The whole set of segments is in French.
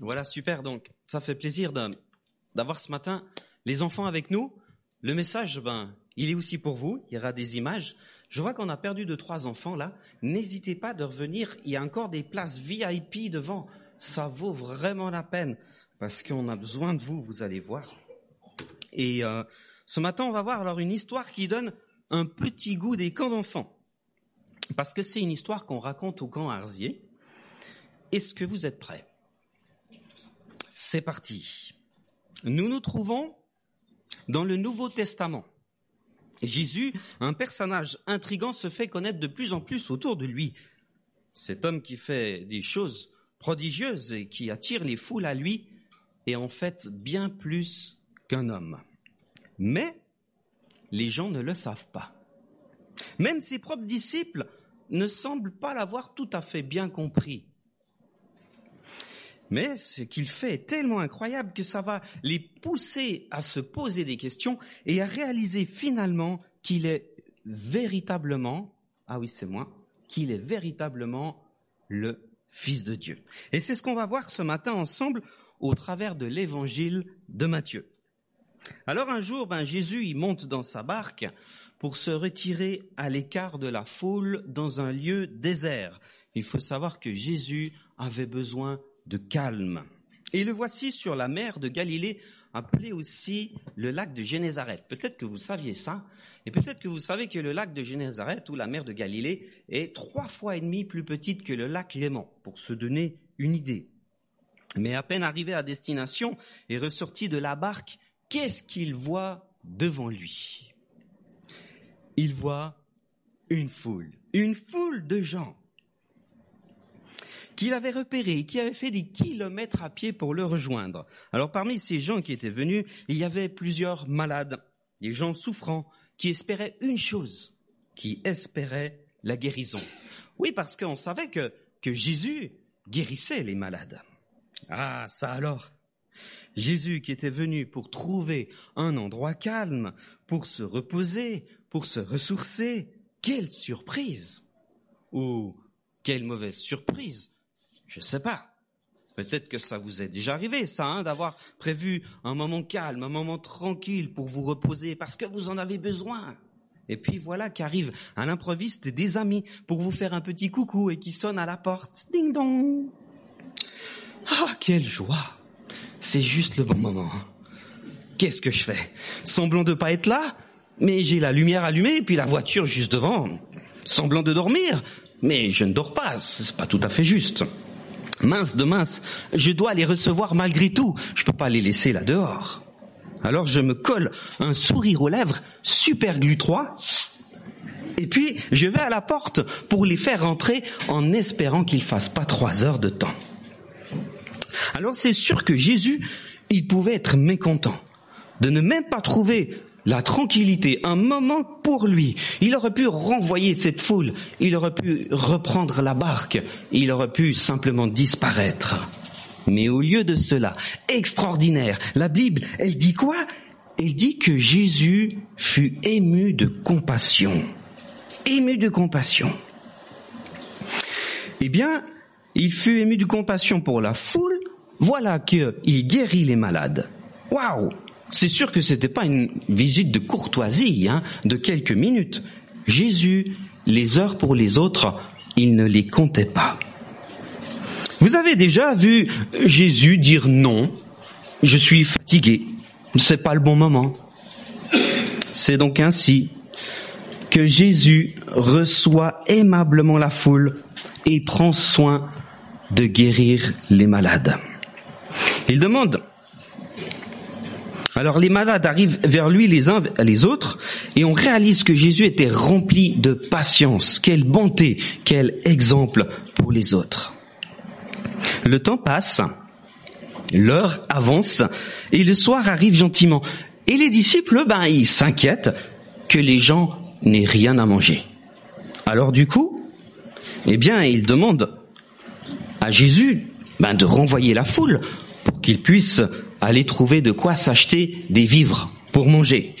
Voilà, super. Donc, ça fait plaisir d'avoir ce matin les enfants avec nous. Le message, ben, il est aussi pour vous. Il y aura des images. Je vois qu'on a perdu deux, trois enfants là. N'hésitez pas de revenir. Il y a encore des places VIP devant. Ça vaut vraiment la peine parce qu'on a besoin de vous. Vous allez voir. Et euh, ce matin, on va voir alors une histoire qui donne un petit goût des camps d'enfants. Parce que c'est une histoire qu'on raconte au camp Arzier. Est-ce que vous êtes prêts? C'est parti. Nous nous trouvons dans le Nouveau Testament. Jésus, un personnage intrigant, se fait connaître de plus en plus autour de lui. Cet homme qui fait des choses prodigieuses et qui attire les foules à lui est en fait bien plus qu'un homme. Mais les gens ne le savent pas. Même ses propres disciples ne semblent pas l'avoir tout à fait bien compris. Mais ce qu'il fait est tellement incroyable que ça va les pousser à se poser des questions et à réaliser finalement qu'il est véritablement, ah oui c'est moi, qu'il est véritablement le Fils de Dieu. Et c'est ce qu'on va voir ce matin ensemble au travers de l'évangile de Matthieu. Alors un jour, ben, Jésus il monte dans sa barque pour se retirer à l'écart de la foule dans un lieu désert. Il faut savoir que Jésus avait besoin de calme. Et le voici sur la mer de Galilée, appelée aussi le lac de Génézareth. Peut-être que vous saviez ça, et peut-être que vous savez que le lac de Génézareth ou la mer de Galilée est trois fois et demi plus petite que le lac Léman, pour se donner une idée. Mais à peine arrivé à destination et ressorti de la barque, qu'est-ce qu'il voit devant lui? Il voit une foule, une foule de gens qu'il avait repéré qui avait fait des kilomètres à pied pour le rejoindre. Alors parmi ces gens qui étaient venus, il y avait plusieurs malades, des gens souffrants, qui espéraient une chose, qui espéraient la guérison. Oui, parce qu'on savait que, que Jésus guérissait les malades. Ah, ça alors. Jésus qui était venu pour trouver un endroit calme, pour se reposer, pour se ressourcer. Quelle surprise Ou quelle mauvaise surprise je sais pas. Peut-être que ça vous est déjà arrivé, ça, hein, d'avoir prévu un moment calme, un moment tranquille pour vous reposer, parce que vous en avez besoin. Et puis voilà qu'arrive à l'improviste des amis pour vous faire un petit coucou et qui sonne à la porte. Ding dong. Ah, quelle joie. C'est juste le bon moment. Qu'est-ce que je fais? Semblant de pas être là, mais j'ai la lumière allumée et puis la voiture juste devant. Semblant de dormir, mais je ne dors pas, c'est pas tout à fait juste. Mince de mince, je dois les recevoir malgré tout. Je peux pas les laisser là dehors. Alors je me colle un sourire aux lèvres, super glu 3, et puis je vais à la porte pour les faire rentrer en espérant qu'ils fassent pas trois heures de temps. Alors c'est sûr que Jésus, il pouvait être mécontent de ne même pas trouver la tranquillité, un moment pour lui. Il aurait pu renvoyer cette foule, il aurait pu reprendre la barque, il aurait pu simplement disparaître. Mais au lieu de cela, extraordinaire, la Bible, elle dit quoi? Elle dit que Jésus fut ému de compassion. Ému de compassion. Eh bien, il fut ému de compassion pour la foule, voilà qu'il guérit les malades. Waouh c'est sûr que c'était pas une visite de courtoisie, hein, de quelques minutes. Jésus, les heures pour les autres, il ne les comptait pas. Vous avez déjà vu Jésus dire non, je suis fatigué, c'est pas le bon moment. C'est donc ainsi que Jésus reçoit aimablement la foule et prend soin de guérir les malades. Il demande alors les malades arrivent vers lui les uns les autres et on réalise que Jésus était rempli de patience. Quelle bonté, quel exemple pour les autres. Le temps passe, l'heure avance et le soir arrive gentiment. Et les disciples, ben, ils s'inquiètent que les gens n'aient rien à manger. Alors du coup, eh bien, ils demandent à Jésus ben, de renvoyer la foule pour qu'il puisse aller trouver de quoi s'acheter des vivres pour manger.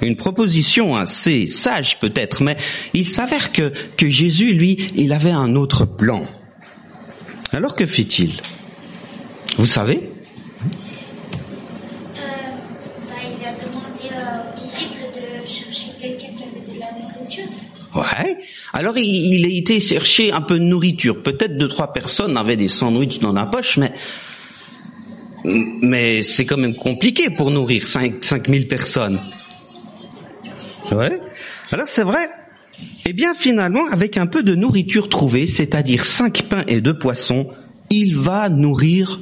Une proposition assez sage peut-être, mais il s'avère que, que Jésus, lui, il avait un autre plan. Alors que fait-il? Vous savez? Il a demandé aux disciples de chercher quelqu'un qui avait de la nourriture. Ouais. Alors il, il a été chercher un peu de nourriture. Peut-être deux trois personnes avaient des sandwichs dans la poche, mais mais c'est quand même compliqué pour nourrir cinq cinq mille personnes. Ouais. Alors c'est vrai. Eh bien finalement, avec un peu de nourriture trouvée, c'est-à-dire cinq pains et deux poissons, il va nourrir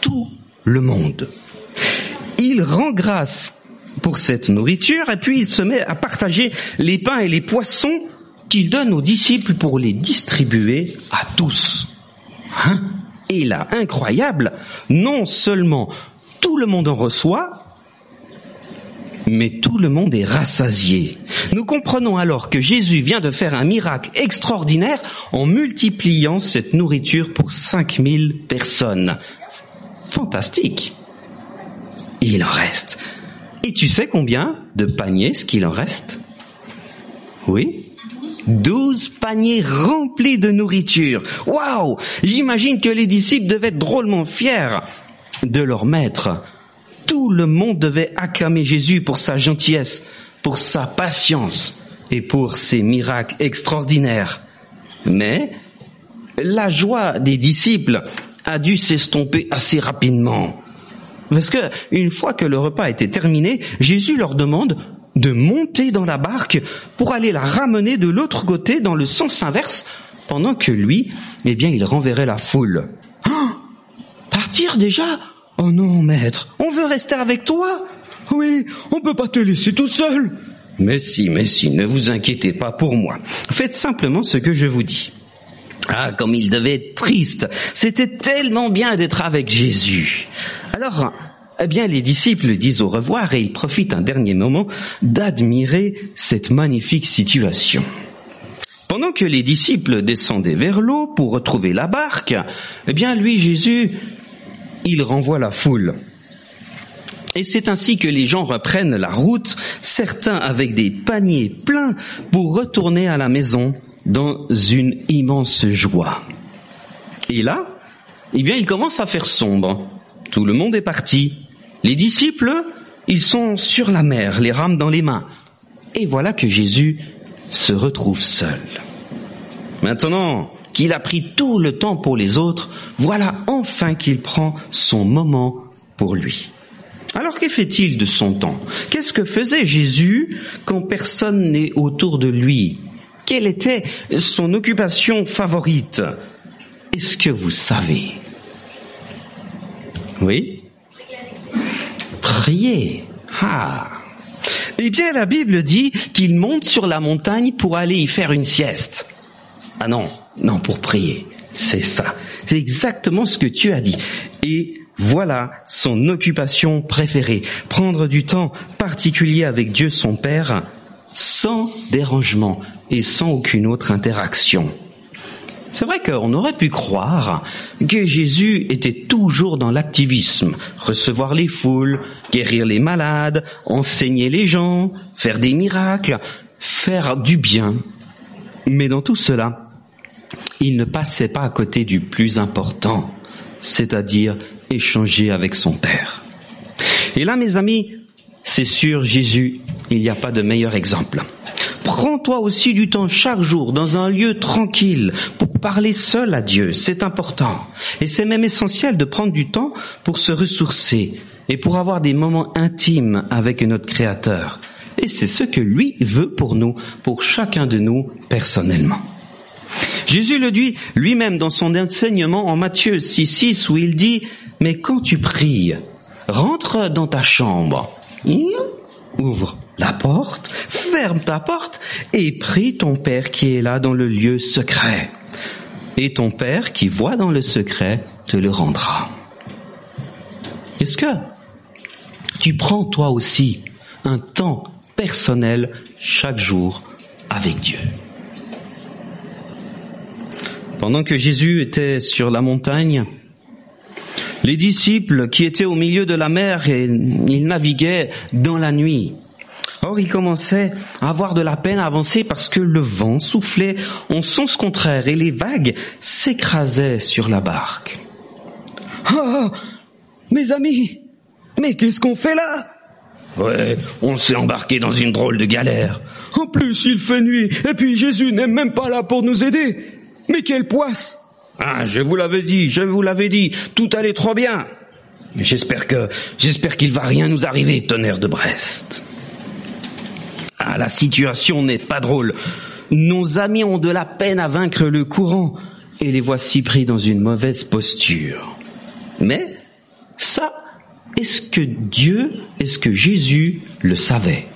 tout le monde. Il rend grâce pour cette nourriture et puis il se met à partager les pains et les poissons qu'il donne aux disciples pour les distribuer à tous. Hein? Et là, incroyable, non seulement tout le monde en reçoit, mais tout le monde est rassasié. Nous comprenons alors que Jésus vient de faire un miracle extraordinaire en multipliant cette nourriture pour 5000 personnes. Fantastique. Il en reste. Et tu sais combien de paniers ce qu'il en reste? Oui? Douze paniers remplis de nourriture. Waouh J'imagine que les disciples devaient être drôlement fiers de leur maître. Tout le monde devait acclamer Jésus pour sa gentillesse, pour sa patience et pour ses miracles extraordinaires. Mais la joie des disciples a dû s'estomper assez rapidement. Parce que une fois que le repas était terminé, Jésus leur demande de monter dans la barque pour aller la ramener de l'autre côté dans le sens inverse, pendant que lui, eh bien, il renverrait la foule. Ah partir déjà? Oh non, maître, on veut rester avec toi Oui, on peut pas te laisser tout seul. Mais si, mais si, ne vous inquiétez pas pour moi. Faites simplement ce que je vous dis. Ah, comme il devait être triste. C'était tellement bien d'être avec Jésus. Alors, eh bien, les disciples disent au revoir et ils profitent un dernier moment d'admirer cette magnifique situation. Pendant que les disciples descendaient vers l'eau pour retrouver la barque, eh bien, lui, Jésus, il renvoie la foule. Et c'est ainsi que les gens reprennent la route, certains avec des paniers pleins pour retourner à la maison dans une immense joie. Et là, eh bien, il commence à faire sombre. Tout le monde est parti. Les disciples, ils sont sur la mer, les rames dans les mains. Et voilà que Jésus se retrouve seul. Maintenant qu'il a pris tout le temps pour les autres, voilà enfin qu'il prend son moment pour lui. Alors que fait-il de son temps? Qu'est-ce que faisait Jésus quand personne n'est autour de lui? Quelle était son occupation favorite? Est-ce que vous savez? Oui? Prier. Ah. Eh bien, la Bible dit qu'il monte sur la montagne pour aller y faire une sieste. Ah non, non, pour prier. C'est ça. C'est exactement ce que tu as dit. Et voilà son occupation préférée. Prendre du temps particulier avec Dieu son Père sans dérangement et sans aucune autre interaction. C'est vrai qu'on aurait pu croire que Jésus était toujours dans l'activisme, recevoir les foules, guérir les malades, enseigner les gens, faire des miracles, faire du bien. Mais dans tout cela, il ne passait pas à côté du plus important, c'est-à-dire échanger avec son Père. Et là, mes amis, c'est sûr, Jésus, il n'y a pas de meilleur exemple. Prends-toi aussi du temps chaque jour dans un lieu tranquille pour parler seul à Dieu. C'est important. Et c'est même essentiel de prendre du temps pour se ressourcer et pour avoir des moments intimes avec notre Créateur. Et c'est ce que lui veut pour nous, pour chacun de nous personnellement. Jésus le dit lui-même dans son enseignement en Matthieu 6.6 où il dit, mais quand tu pries, rentre dans ta chambre, ouvre la porte, ferme ta porte et prie ton Père qui est là dans le lieu secret. Et ton Père qui voit dans le secret te le rendra. Est-ce que tu prends toi aussi un temps personnel chaque jour avec Dieu? Pendant que Jésus était sur la montagne, les disciples qui étaient au milieu de la mer, ils naviguaient dans la nuit. Or, ils commençaient à avoir de la peine à avancer parce que le vent soufflait en sens contraire et les vagues s'écrasaient sur la barque. Ah, mes amis, mais qu'est-ce qu'on fait là? Ouais, on s'est embarqué dans une drôle de galère. En plus, il fait nuit, et puis Jésus n'est même pas là pour nous aider. Mais quelle poisse Ah, je vous l'avais dit, je vous l'avais dit, tout allait trop bien. Mais j'espère que, j'espère qu'il va rien nous arriver, tonnerre de Brest. Ah, la situation n'est pas drôle. Nos amis ont de la peine à vaincre le courant, et les voici pris dans une mauvaise posture. Mais, ça, est-ce que Dieu, est-ce que Jésus le savait?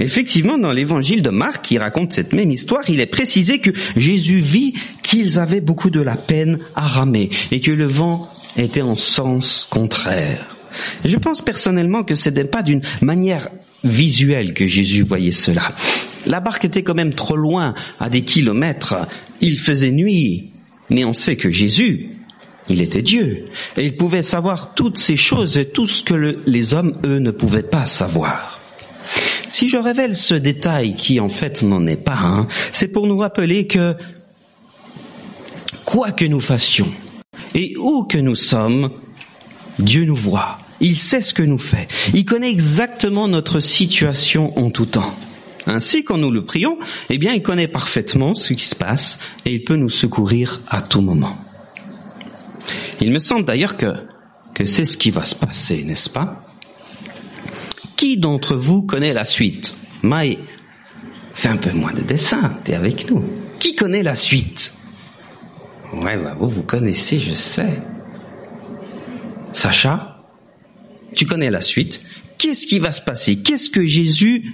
Effectivement, dans l'évangile de Marc, qui raconte cette même histoire, il est précisé que Jésus vit qu'ils avaient beaucoup de la peine à ramer et que le vent était en sens contraire. Je pense personnellement que ce n'est pas d'une manière visuelle que Jésus voyait cela. La barque était quand même trop loin, à des kilomètres. Il faisait nuit. Mais on sait que Jésus, il était Dieu. Et il pouvait savoir toutes ces choses et tout ce que le- les hommes, eux, ne pouvaient pas savoir. Si je révèle ce détail qui en fait n'en est pas un, c'est pour nous rappeler que quoi que nous fassions et où que nous sommes, Dieu nous voit. Il sait ce que nous fait. Il connaît exactement notre situation en tout temps. Ainsi, quand nous le prions, eh bien, il connaît parfaitement ce qui se passe et il peut nous secourir à tout moment. Il me semble d'ailleurs que, que c'est ce qui va se passer, n'est-ce pas? Qui d'entre vous connaît la suite? Maï, fais un peu moins de dessin, t'es avec nous. Qui connaît la suite? Ouais, bah vous, vous connaissez, je sais. Sacha, tu connais la suite. Qu'est-ce qui va se passer? Qu'est-ce que Jésus,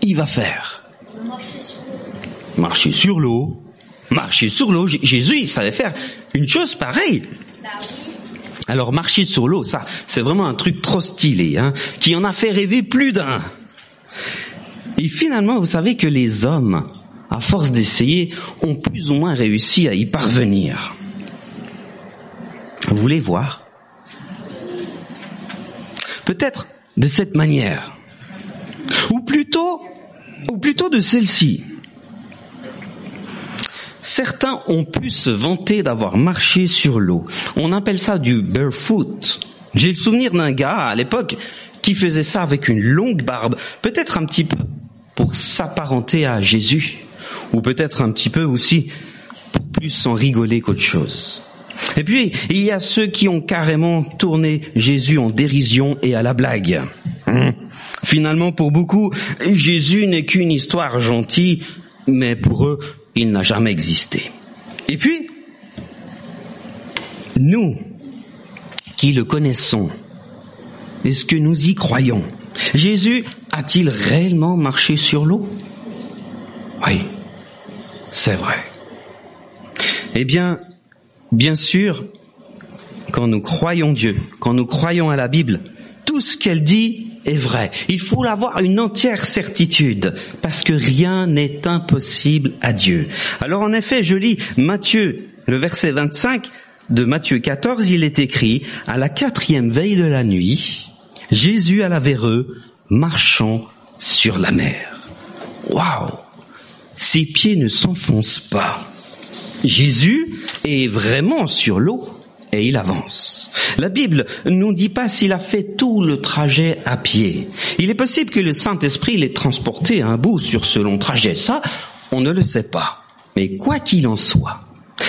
il va faire? Marcher sur l'eau. Marcher sur l'eau. Jésus, il savait faire une chose pareille. Alors marcher sur l'eau, ça, c'est vraiment un truc trop stylé, hein, qui en a fait rêver plus d'un. Et finalement, vous savez que les hommes, à force d'essayer, ont plus ou moins réussi à y parvenir. Vous voulez voir? Peut-être de cette manière. Ou plutôt, ou plutôt de celle-ci. Certains ont pu se vanter d'avoir marché sur l'eau. On appelle ça du barefoot. J'ai le souvenir d'un gars à l'époque qui faisait ça avec une longue barbe, peut-être un petit peu pour s'apparenter à Jésus, ou peut-être un petit peu aussi pour plus en rigoler qu'autre chose. Et puis, il y a ceux qui ont carrément tourné Jésus en dérision et à la blague. Hum. Finalement, pour beaucoup, Jésus n'est qu'une histoire gentille, mais pour eux, il n'a jamais existé. Et puis, nous, qui le connaissons, est-ce que nous y croyons? Jésus a-t-il réellement marché sur l'eau? Oui, c'est vrai. Eh bien, bien sûr, quand nous croyons Dieu, quand nous croyons à la Bible, tout ce qu'elle dit est vrai. Il faut avoir une entière certitude, parce que rien n'est impossible à Dieu. Alors en effet, je lis Matthieu, le verset 25 de Matthieu 14, il est écrit, à la quatrième veille de la nuit, Jésus alla vers eux, marchant sur la mer. Waouh Ses pieds ne s'enfoncent pas. Jésus est vraiment sur l'eau et il avance. La Bible nous dit pas s'il a fait tout le trajet à pied. Il est possible que le Saint-Esprit l'ait transporté à un bout sur ce long trajet. Ça, on ne le sait pas. Mais quoi qu'il en soit,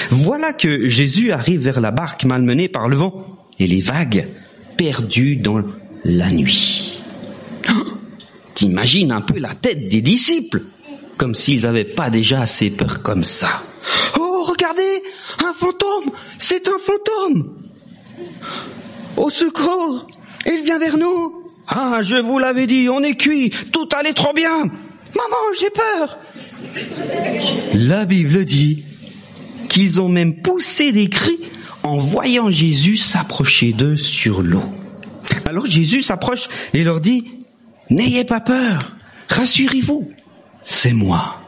voilà que Jésus arrive vers la barque malmenée par le vent et les vagues perdues dans la nuit. T'imagines un peu la tête des disciples, comme s'ils n'avaient pas déjà assez peur comme ça. Oh, regardez, un fantôme, c'est un fantôme. Au secours, il vient vers nous. Ah, je vous l'avais dit, on est cuit, tout allait trop bien. Maman, j'ai peur. La Bible dit qu'ils ont même poussé des cris en voyant Jésus s'approcher d'eux sur l'eau. Alors Jésus s'approche et leur dit, N'ayez pas peur, rassurez-vous, c'est moi.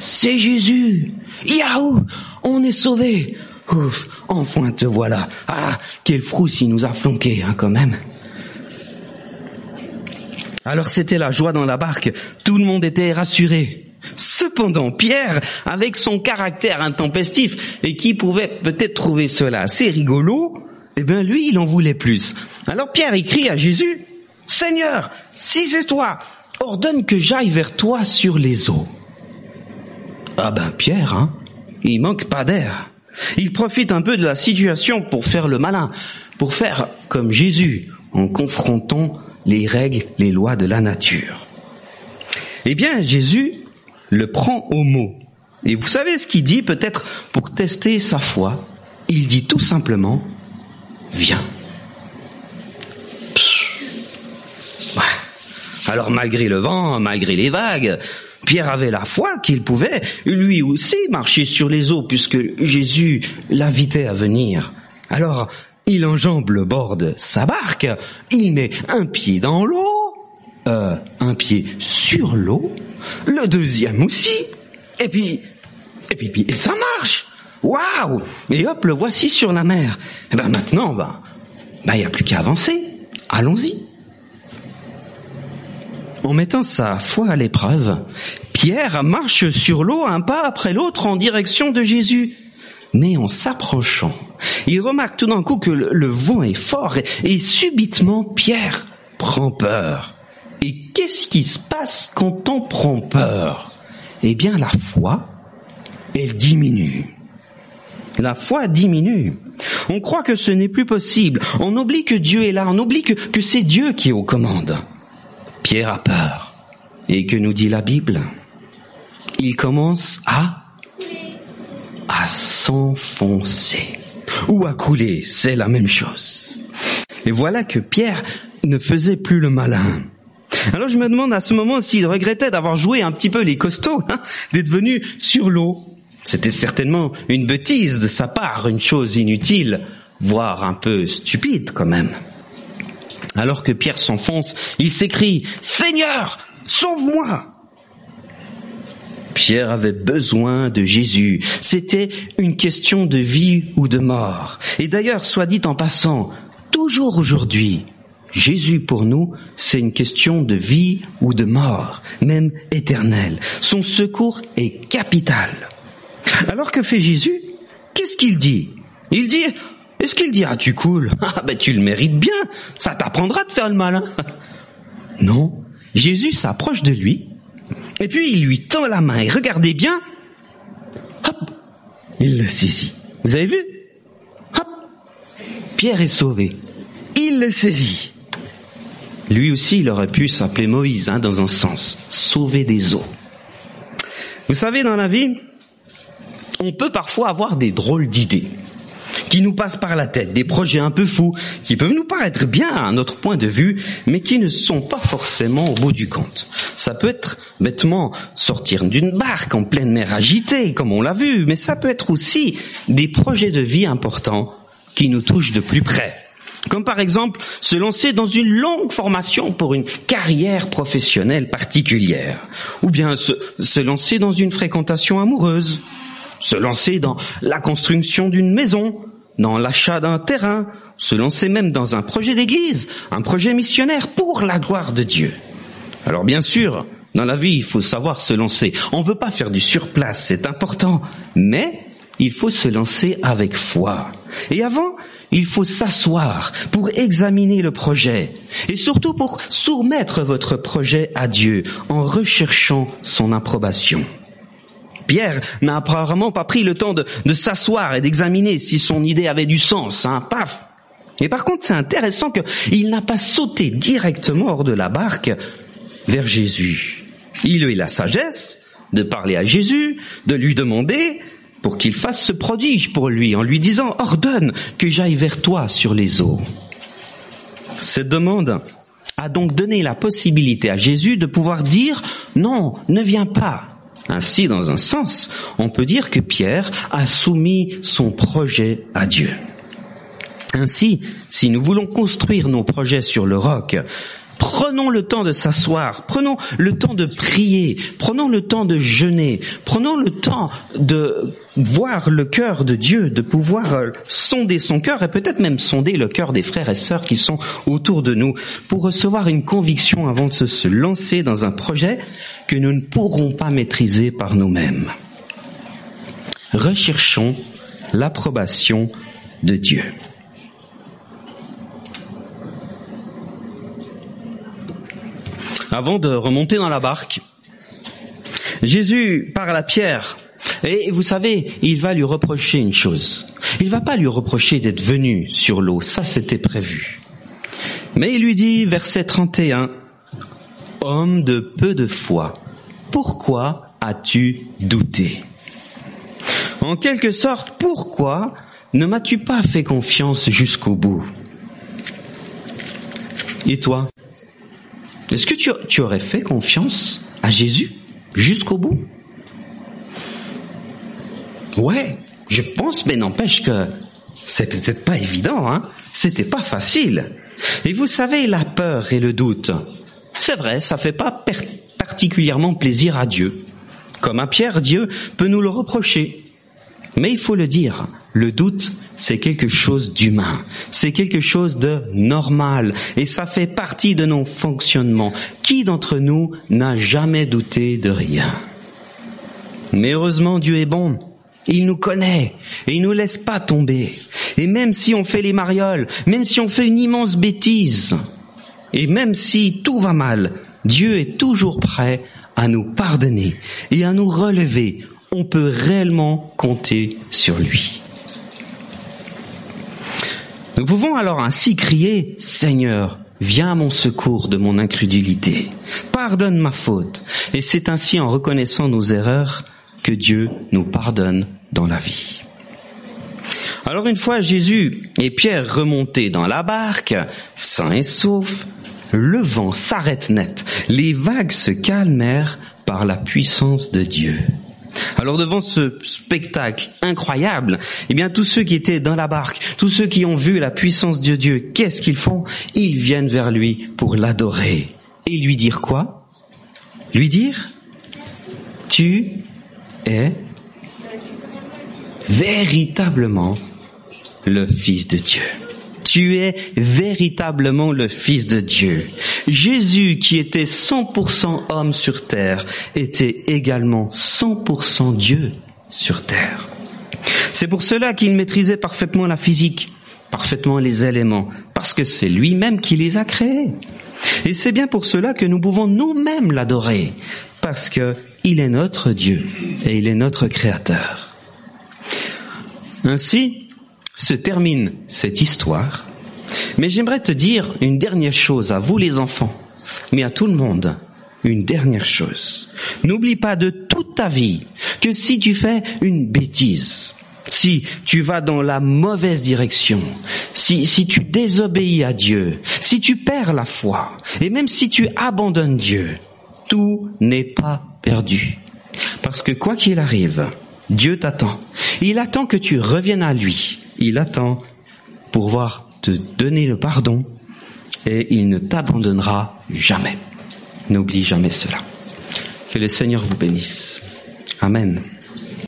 C'est Jésus. Yahoo, on est sauvé. Ouf, enfin te voilà. Ah, quel frousse il nous a flanqué, hein, quand même. Alors c'était la joie dans la barque. Tout le monde était rassuré. Cependant, Pierre, avec son caractère intempestif et qui pouvait peut-être trouver cela assez rigolo, eh bien lui, il en voulait plus. Alors Pierre écrit à Jésus, Seigneur, si c'est toi, ordonne que j'aille vers toi sur les eaux. Ah ben Pierre, hein, il manque pas d'air. Il profite un peu de la situation pour faire le malin, pour faire comme Jésus en confrontant les règles, les lois de la nature. Eh bien, Jésus le prend au mot. Et vous savez ce qu'il dit peut-être pour tester sa foi? Il dit tout simplement, viens. Alors malgré le vent, malgré les vagues, Pierre avait la foi qu'il pouvait lui aussi marcher sur les eaux puisque Jésus l'invitait à venir. Alors il enjambe le bord de sa barque, il met un pied dans l'eau, euh, un pied sur l'eau, le deuxième aussi, et puis, et puis, et ça marche. Waouh Et hop, le voici sur la mer. Et eh ben maintenant, ben, ben, il n'y a plus qu'à avancer. Allons-y. En mettant sa foi à l'épreuve, Pierre marche sur l'eau un pas après l'autre en direction de Jésus. Mais en s'approchant, il remarque tout d'un coup que le, vent est fort et, subitement Pierre prend peur. Et qu'est-ce qui se passe quand on prend peur? Eh bien la foi, elle diminue. La foi diminue. On croit que ce n'est plus possible. On oublie que Dieu est là. On oublie que, c'est Dieu qui est aux commandes. Pierre a peur. Et que nous dit la Bible? Il commence à à s'enfoncer ou à couler, c'est la même chose. Et voilà que Pierre ne faisait plus le malin. Alors je me demande à ce moment s'il regrettait d'avoir joué un petit peu les costauds, hein, d'être venu sur l'eau. C'était certainement une bêtise de sa part, une chose inutile, voire un peu stupide quand même. Alors que Pierre s'enfonce, il s'écrie ⁇ Seigneur, sauve-moi !⁇ Pierre avait besoin de Jésus. C'était une question de vie ou de mort. Et d'ailleurs, soit dit en passant, toujours aujourd'hui, Jésus pour nous, c'est une question de vie ou de mort, même éternelle. Son secours est capital. Alors que fait Jésus? Qu'est-ce qu'il dit? Il dit, est-ce qu'il dit, ah tu coules? Ah ben tu le mérites bien, ça t'apprendra de faire le malin. non, Jésus s'approche de lui et puis il lui tend la main et regardez bien, hop, il le saisit. Vous avez vu? Hop, Pierre est sauvé. Il le saisit. Lui aussi, il aurait pu s'appeler Moïse, hein, dans un sens, sauver des eaux. Vous savez, dans la vie, on peut parfois avoir des drôles d'idées qui nous passent par la tête, des projets un peu fous, qui peuvent nous paraître bien à notre point de vue, mais qui ne sont pas forcément au bout du compte. Ça peut être bêtement sortir d'une barque en pleine mer agitée, comme on l'a vu, mais ça peut être aussi des projets de vie importants qui nous touchent de plus près. Comme par exemple se lancer dans une longue formation pour une carrière professionnelle particulière, ou bien se, se lancer dans une fréquentation amoureuse, se lancer dans la construction d'une maison, dans l'achat d'un terrain, se lancer même dans un projet d'église, un projet missionnaire pour la gloire de Dieu. Alors bien sûr, dans la vie, il faut savoir se lancer. On ne veut pas faire du surplace, c'est important, mais il faut se lancer avec foi. Et avant, il faut s'asseoir pour examiner le projet et surtout pour soumettre votre projet à Dieu en recherchant son approbation. Pierre n'a apparemment pas pris le temps de, s'asseoir et d'examiner si son idée avait du sens. Hein, paf Et par contre, c'est intéressant qu'il n'a pas sauté directement hors de la barque vers Jésus. Il a eu la sagesse de parler à Jésus, de lui demander pour qu'il fasse ce prodige pour lui, en lui disant, ordonne que j'aille vers toi sur les eaux. Cette demande a donc donné la possibilité à Jésus de pouvoir dire, non, ne viens pas, ainsi, dans un sens, on peut dire que Pierre a soumis son projet à Dieu. Ainsi, si nous voulons construire nos projets sur le roc, Prenons le temps de s'asseoir, prenons le temps de prier, prenons le temps de jeûner, prenons le temps de voir le cœur de Dieu, de pouvoir euh, sonder son cœur et peut-être même sonder le cœur des frères et sœurs qui sont autour de nous pour recevoir une conviction avant de se lancer dans un projet que nous ne pourrons pas maîtriser par nous-mêmes. Recherchons l'approbation de Dieu. Avant de remonter dans la barque, Jésus parle à Pierre. Et vous savez, il va lui reprocher une chose. Il va pas lui reprocher d'être venu sur l'eau, ça c'était prévu. Mais il lui dit, verset 31, Homme de peu de foi, pourquoi as-tu douté? En quelque sorte, pourquoi ne m'as-tu pas fait confiance jusqu'au bout? Et toi? Est-ce que tu, aurais fait confiance à Jésus jusqu'au bout? Ouais, je pense, mais n'empêche que c'est peut-être pas évident, hein. C'était pas facile. Et vous savez, la peur et le doute, c'est vrai, ça fait pas particulièrement plaisir à Dieu. Comme à Pierre, Dieu peut nous le reprocher. Mais il faut le dire, le doute, c'est quelque chose d'humain, c'est quelque chose de normal, et ça fait partie de nos fonctionnements. Qui d'entre nous n'a jamais douté de rien? Mais heureusement, Dieu est bon. Il nous connaît et il nous laisse pas tomber. Et même si on fait les marioles, même si on fait une immense bêtise, et même si tout va mal, Dieu est toujours prêt à nous pardonner et à nous relever. On peut réellement compter sur lui. Nous pouvons alors ainsi crier, Seigneur, viens à mon secours de mon incrédulité, pardonne ma faute. Et c'est ainsi en reconnaissant nos erreurs que Dieu nous pardonne dans la vie. Alors une fois Jésus et Pierre remontés dans la barque, sains et saufs, le vent s'arrête net, les vagues se calmèrent par la puissance de Dieu. Alors devant ce spectacle incroyable, eh bien tous ceux qui étaient dans la barque, tous ceux qui ont vu la puissance de Dieu, qu'est-ce qu'ils font? Ils viennent vers lui pour l'adorer. Et lui dire quoi? Lui dire Tu es véritablement le Fils de Dieu. Tu es véritablement le Fils de Dieu. Jésus, qui était 100% homme sur terre, était également 100% Dieu sur terre. C'est pour cela qu'il maîtrisait parfaitement la physique, parfaitement les éléments, parce que c'est lui-même qui les a créés. Et c'est bien pour cela que nous pouvons nous-mêmes l'adorer, parce que il est notre Dieu et il est notre créateur. Ainsi, se termine cette histoire. Mais j'aimerais te dire une dernière chose à vous les enfants, mais à tout le monde. Une dernière chose. N'oublie pas de toute ta vie que si tu fais une bêtise, si tu vas dans la mauvaise direction, si, si tu désobéis à Dieu, si tu perds la foi, et même si tu abandonnes Dieu, tout n'est pas perdu. Parce que quoi qu'il arrive, Dieu t'attend. Il attend que tu reviennes à lui il attend pour voir te donner le pardon et il ne t'abandonnera jamais. N'oublie jamais cela. Que le Seigneur vous bénisse. Amen.